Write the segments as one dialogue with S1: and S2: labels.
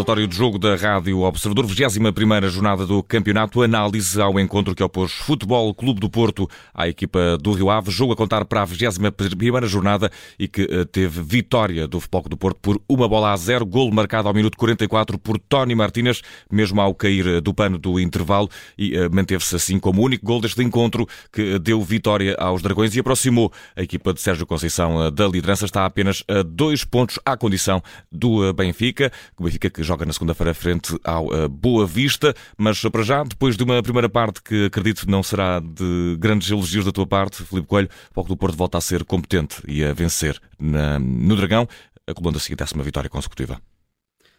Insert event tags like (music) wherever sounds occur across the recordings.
S1: relatório de jogo da Rádio Observador, 21 jornada do campeonato, análise ao encontro que opôs Futebol Clube do Porto à equipa do Rio Ave, jogo a contar para a 21 jornada e que eh, teve vitória do Futebol Clube do Porto por uma bola a zero, golo marcado ao minuto 44 por Tony Martínez, mesmo ao cair eh, do pano do intervalo e uh, manteve-se assim como o único gol deste encontro que deu vitória aos Dragões e aproximou a equipa de Sérgio Conceição da liderança, está apenas a dois pontos à condição do Benfica. O Benfica que joga na segunda-feira frente ao uh, Boa Vista, mas para já, depois de uma primeira parte que acredito não será de grandes elogios da tua parte, Filipe Coelho, o Foco do Porto volta a ser competente e a vencer na, no Dragão, acumulando a seguir décima vitória consecutiva.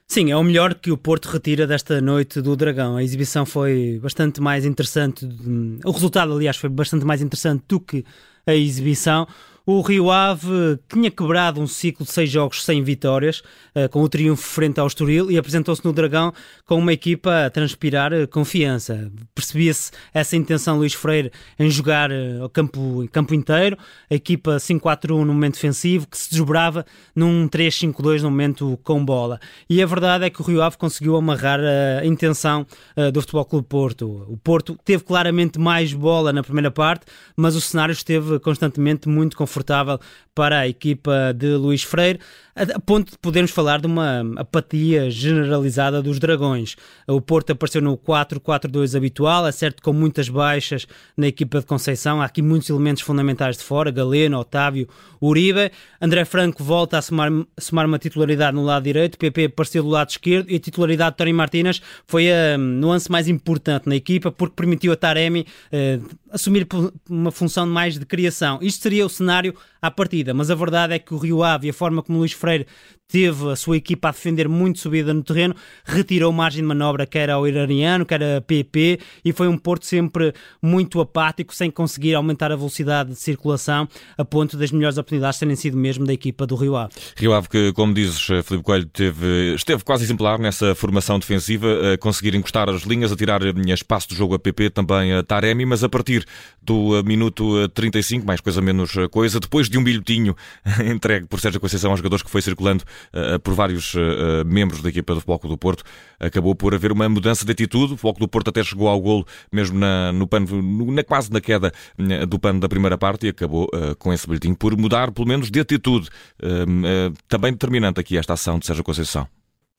S2: Sim, é o melhor que o Porto retira desta noite do Dragão. A exibição foi bastante mais interessante. O resultado, aliás, foi bastante mais interessante do que a exibição. O Rio Ave tinha quebrado um ciclo de seis jogos sem vitórias, eh, com o triunfo frente ao Estoril, e apresentou-se no Dragão com uma equipa a transpirar eh, confiança. Percebia-se essa intenção Luís Freire em jogar eh, o campo, campo inteiro, a equipa 5-4-1 no momento defensivo, que se desdobrava num 3-5-2 no momento com bola. E a verdade é que o Rio Ave conseguiu amarrar a intenção do Futebol Clube Porto. O Porto teve claramente mais bola na primeira parte, mas o cenário esteve constantemente muito confortável confortável para a equipa de Luís Freire, a ponto de podermos falar de uma apatia generalizada dos Dragões. O Porto apareceu no 4-4-2 habitual, é certo com muitas baixas na equipa de Conceição, há aqui muitos elementos fundamentais de fora, Galeno, Otávio, Uribe. André Franco volta a somar, somar uma titularidade no lado direito, PP apareceu do lado esquerdo e a titularidade de Tony Martínez foi a nuance mais importante na equipa porque permitiu a Taremi eh, assumir uma função mais de criação. Isto seria o cenário à partida, mas a verdade é que o Rio Ave e a forma como Luís Freire teve a sua equipa a defender muito subida no terreno, retirou margem de manobra quer ao iraniano, quer a PP e foi um Porto sempre muito apático, sem conseguir aumentar a velocidade de circulação a ponto das melhores oportunidades terem sido mesmo da equipa do Rio Ave.
S1: Rio Ave que, como dizes, Filipe Coelho, teve, esteve quase exemplar nessa formação defensiva, a conseguir encostar as linhas, a tirar espaço do jogo a PP, também a Taremi, mas a partir do minuto 35, mais coisa menos coisa, depois de um bilhetinho (laughs) entregue por Sérgio Conceição aos jogadores que foi circulando por vários membros da equipa do Futebol do Porto, acabou por haver uma mudança de atitude. O Futebol do Porto até chegou ao golo mesmo na, no pano, na, quase na queda do pano da primeira parte e acabou com esse bilhetinho por mudar, pelo menos, de atitude. também determinante aqui esta ação de Sérgio Conceição.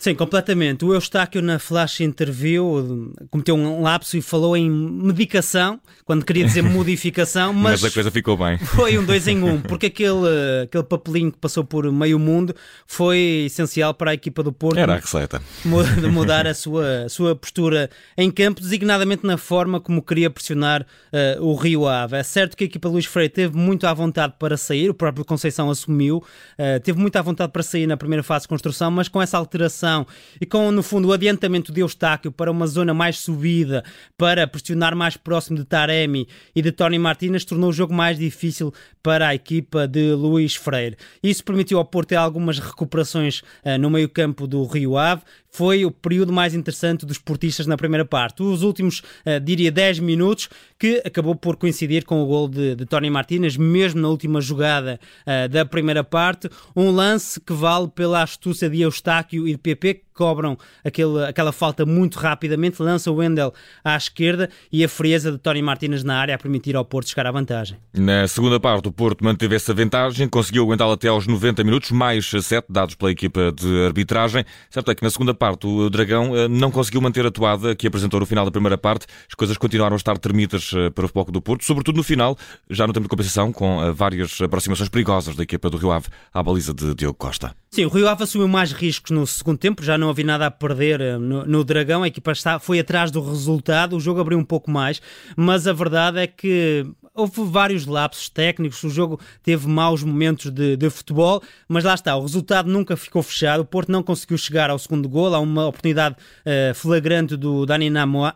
S2: Sim, completamente. O Eustáquio na Flash Interview cometeu um lapso e falou em medicação, quando queria dizer (laughs) modificação, mas,
S1: mas a coisa ficou bem. (laughs)
S2: Foi um dois em um, porque aquele, aquele papelinho que passou por meio mundo foi essencial para a equipa do Porto.
S1: Era a receita. (laughs)
S2: Mudar a sua, a sua postura em campo, designadamente na forma como queria pressionar uh, o Rio Ave. É certo que a equipa Luís Freire teve muito à vontade para sair, o próprio Conceição assumiu, uh, teve muito à vontade para sair na primeira fase de construção, mas com essa alteração e com, no fundo, o adiantamento de Eustáquio para uma zona mais subida, para pressionar mais próximo de Taremi e de Tony Martínez, tornou o jogo mais difícil para a equipa de Luís Freire. Isso permitiu ao Porto ter algumas recuperações uh, no meio-campo do Rio Ave. Foi o período mais interessante dos portistas na primeira parte. Os últimos, uh, diria, 10 minutos, que acabou por coincidir com o gol de, de Tony Martínez, mesmo na última jogada uh, da primeira parte. Um lance que vale pela astúcia de Eustáquio e de PP, cobram aquele, aquela falta muito rapidamente, lança o Wendel à esquerda e a frieza de Tony Martínez na área a permitir ao Porto chegar à vantagem.
S1: Na segunda parte, o Porto manteve essa vantagem, conseguiu aguentá-la até aos 90 minutos, mais 7 dados pela equipa de arbitragem. Certo é que na segunda parte o Dragão eh, não conseguiu manter a toada que apresentou no final da primeira parte. As coisas continuaram a estar termitas eh, para o foco do Porto, sobretudo no final, já no tempo de compensação, com eh, várias aproximações perigosas da equipa do Rio Ave à baliza de Diogo Costa.
S2: Sim, o Rio Ave assumiu mais riscos no segundo tempo, já não havia nada a perder eh, no, no, Dragão, a equipa está, foi atrás do resultado, o jogo abriu um pouco mais, mas a verdade é que houve vários lapsos técnicos, o jogo teve maus momentos de, de, futebol, mas lá está, o resultado nunca ficou fechado, o Porto não conseguiu chegar ao segundo gol, há uma oportunidade uh, flagrante do Dani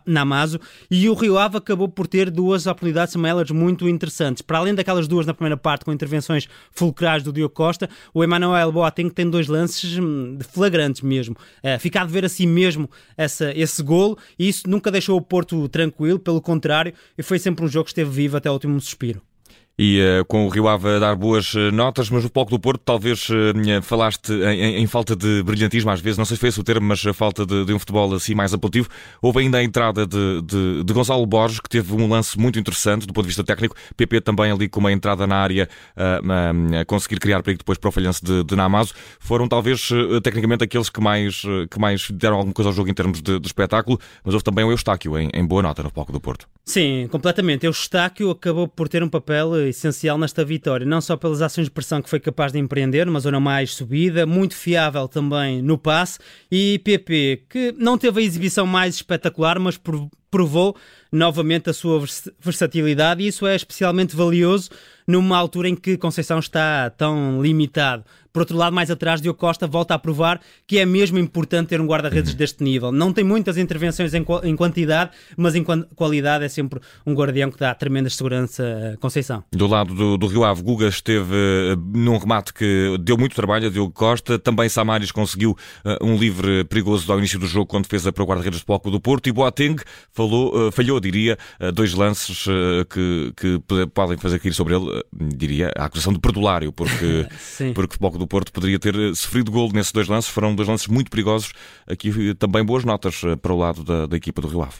S2: Namazo e o Rio Ave acabou por ter duas oportunidades, são elas muito interessantes. Para além daquelas duas na primeira parte com intervenções fulcrais do Diogo Costa, o Emmanuel Boateng tem dois lances hum, flagrantes mesmo. Uh, fica a ver assim mesmo essa, esse golo e isso nunca deixou o Porto tranquilo, pelo contrário, e foi sempre um jogo que esteve vivo até o último suspiro.
S1: E uh, com o Rio Ave a dar boas uh, notas, mas o Palco do Porto, talvez uh, falaste em, em, falta de brilhantismo às vezes, não sei se foi esse o termo, mas a falta de, de um futebol assim mais apelativo. Houve ainda a entrada de, de, de, Gonçalo Borges, que teve um lance muito interessante do ponto de vista técnico. PP também ali com uma entrada na área a conseguir criar perigo depois para o falhanço de, de Namazo. Foram talvez tecnicamente aqueles que mais, que mais deram alguma coisa ao jogo em termos de espetáculo, mas houve também o Eustáquio em, em boa nota no Palco do Porto.
S2: Sim, completamente. Eustáquio acabou por ter um papel essencial nesta vitória, não só pelas ações de pressão que foi capaz de empreender, numa zona mais subida, muito fiável também no passe, e PP, que não teve a exibição mais espetacular, mas provou novamente a sua versatilidade, e isso é especialmente valioso numa altura em que Conceição está tão limitado. Por outro lado, mais atrás, Diogo Costa volta a provar que é mesmo importante ter um guarda-redes uhum. deste nível. Não tem muitas intervenções em, em, quantidade, mas em qualidade é sempre um guardião que dá tremenda segurança a Conceição.
S1: Do lado do, do Rio Ave, Guga esteve uh, num remate que deu muito trabalho a Diogo Costa. Também Samaris conseguiu uh, um livre perigoso ao início do jogo quando fez a para o guarda-redes do Palco do Porto. E Boateng falou, uh, falhou, diria, dois lances que, que podem fazer cair sobre ele, diria, a acusação de perdulário, porque, (laughs) porque o Palco do do Porto poderia ter eh, sofrido gol nesses dois lances. Foram dois lances muito perigosos. Aqui eh, também boas notas eh, para o lado da, da equipa do Rio Ave.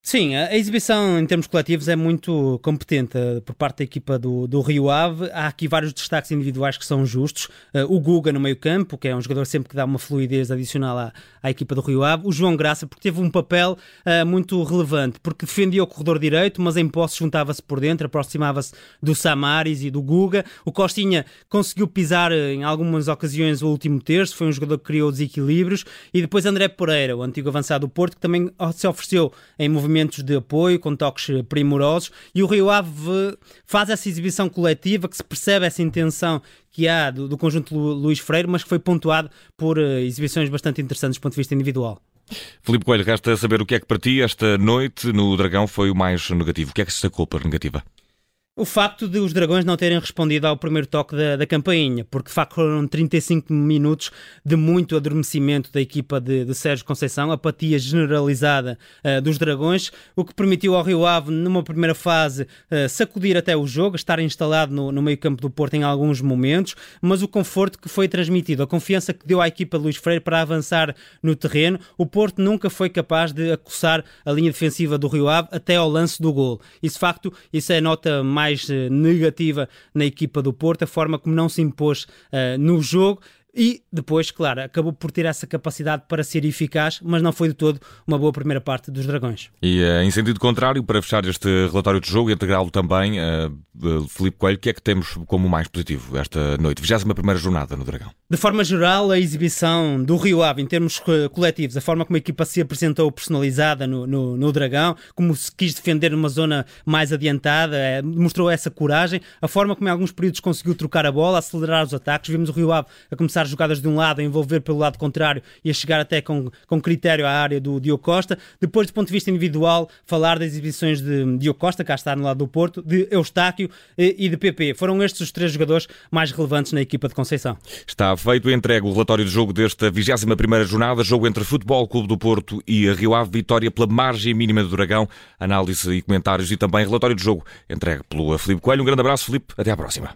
S2: Sim, a exibição em termos coletivos é muito competente eh, por parte da equipa do, do Rio Ave. Há aqui vários destaques individuais que são justos. Uh, o Guga no meio-campo, que é um jogador sempre que dá uma fluidez adicional à, à equipa do Rio Ave. O João Graça, porque teve um papel uh, muito relevante, porque defendia o corredor direito, mas em posse juntava-se por dentro, aproximava-se do Samaris e do Guga. O Costinha conseguiu pisar em algumas ocasiões o último terço, foi um jogador que criou desequilíbrios. E depois André Pereira, o antigo avançado do Porto, que também se ofereceu em movimento movimentos de apoio, com toques primorosos, e o Rio Ave faz essa exibição coletiva, que se percebe essa intenção que há do, do conjunto Luís Freire, mas que foi pontuado por uh, exibições bastante interessantes do ponto de vista individual.
S1: Filipe Coelho, resta saber o que é que para ti esta noite no Dragão foi o mais negativo. O que é que se sacou para negativa?
S2: O facto de os Dragões não terem respondido ao primeiro toque da, da campainha, porque de facto foram 35 minutos de muito adormecimento da equipa de, de Sérgio Conceição, apatia generalizada uh, dos Dragões, o que permitiu ao Rio Ave, numa primeira fase, uh, sacudir até o jogo, estar instalado no, no meio-campo do Porto em alguns momentos, mas o conforto que foi transmitido, a confiança que deu à equipa de Luís Freire para avançar no terreno, o Porto nunca foi capaz de acossar a linha defensiva do Rio Ave até ao lance do gol. E de facto, isso é nota mais mais eh, negativa na equipa do Porto, a forma como não se impôs uh, no jogo e depois, claro, acabou por ter essa capacidade para ser eficaz, mas não foi de todo uma boa primeira parte dos Dragões.
S1: E uh, em sentido contrário, para fechar este relatório de jogo e integrá-lo também, uh, Felipe Coelho, o que é que temos como mais positivo esta noite? 21 jornada no Dragão.
S2: De forma geral, a exibição do Rio Ave, em termos coletivos, a forma como a equipa se apresentou personalizada no, no, no Dragão, como se quis defender numa zona mais adiantada, é, mostrou essa coragem, a forma como em alguns períodos conseguiu trocar a bola, acelerar os ataques. Vimos o Rio Ave a começar jogadas de um lado, a envolver pelo lado contrário e a chegar até com, com critério à área do Diogo Costa. Depois, do ponto de vista individual, falar das exibições de Diogo Costa, cá está no lado do Porto, de Eustáquio e, e de PP. Foram estes os três jogadores mais relevantes na equipa de Conceição.
S1: Está feito entregue o relatório de jogo desta 21ª jornada, jogo entre Futebol Clube do Porto e Rio Ave, vitória pela margem mínima do Dragão, análise e comentários e também relatório de jogo entregue pelo Filipe Coelho. Um grande abraço, Filipe, até à próxima.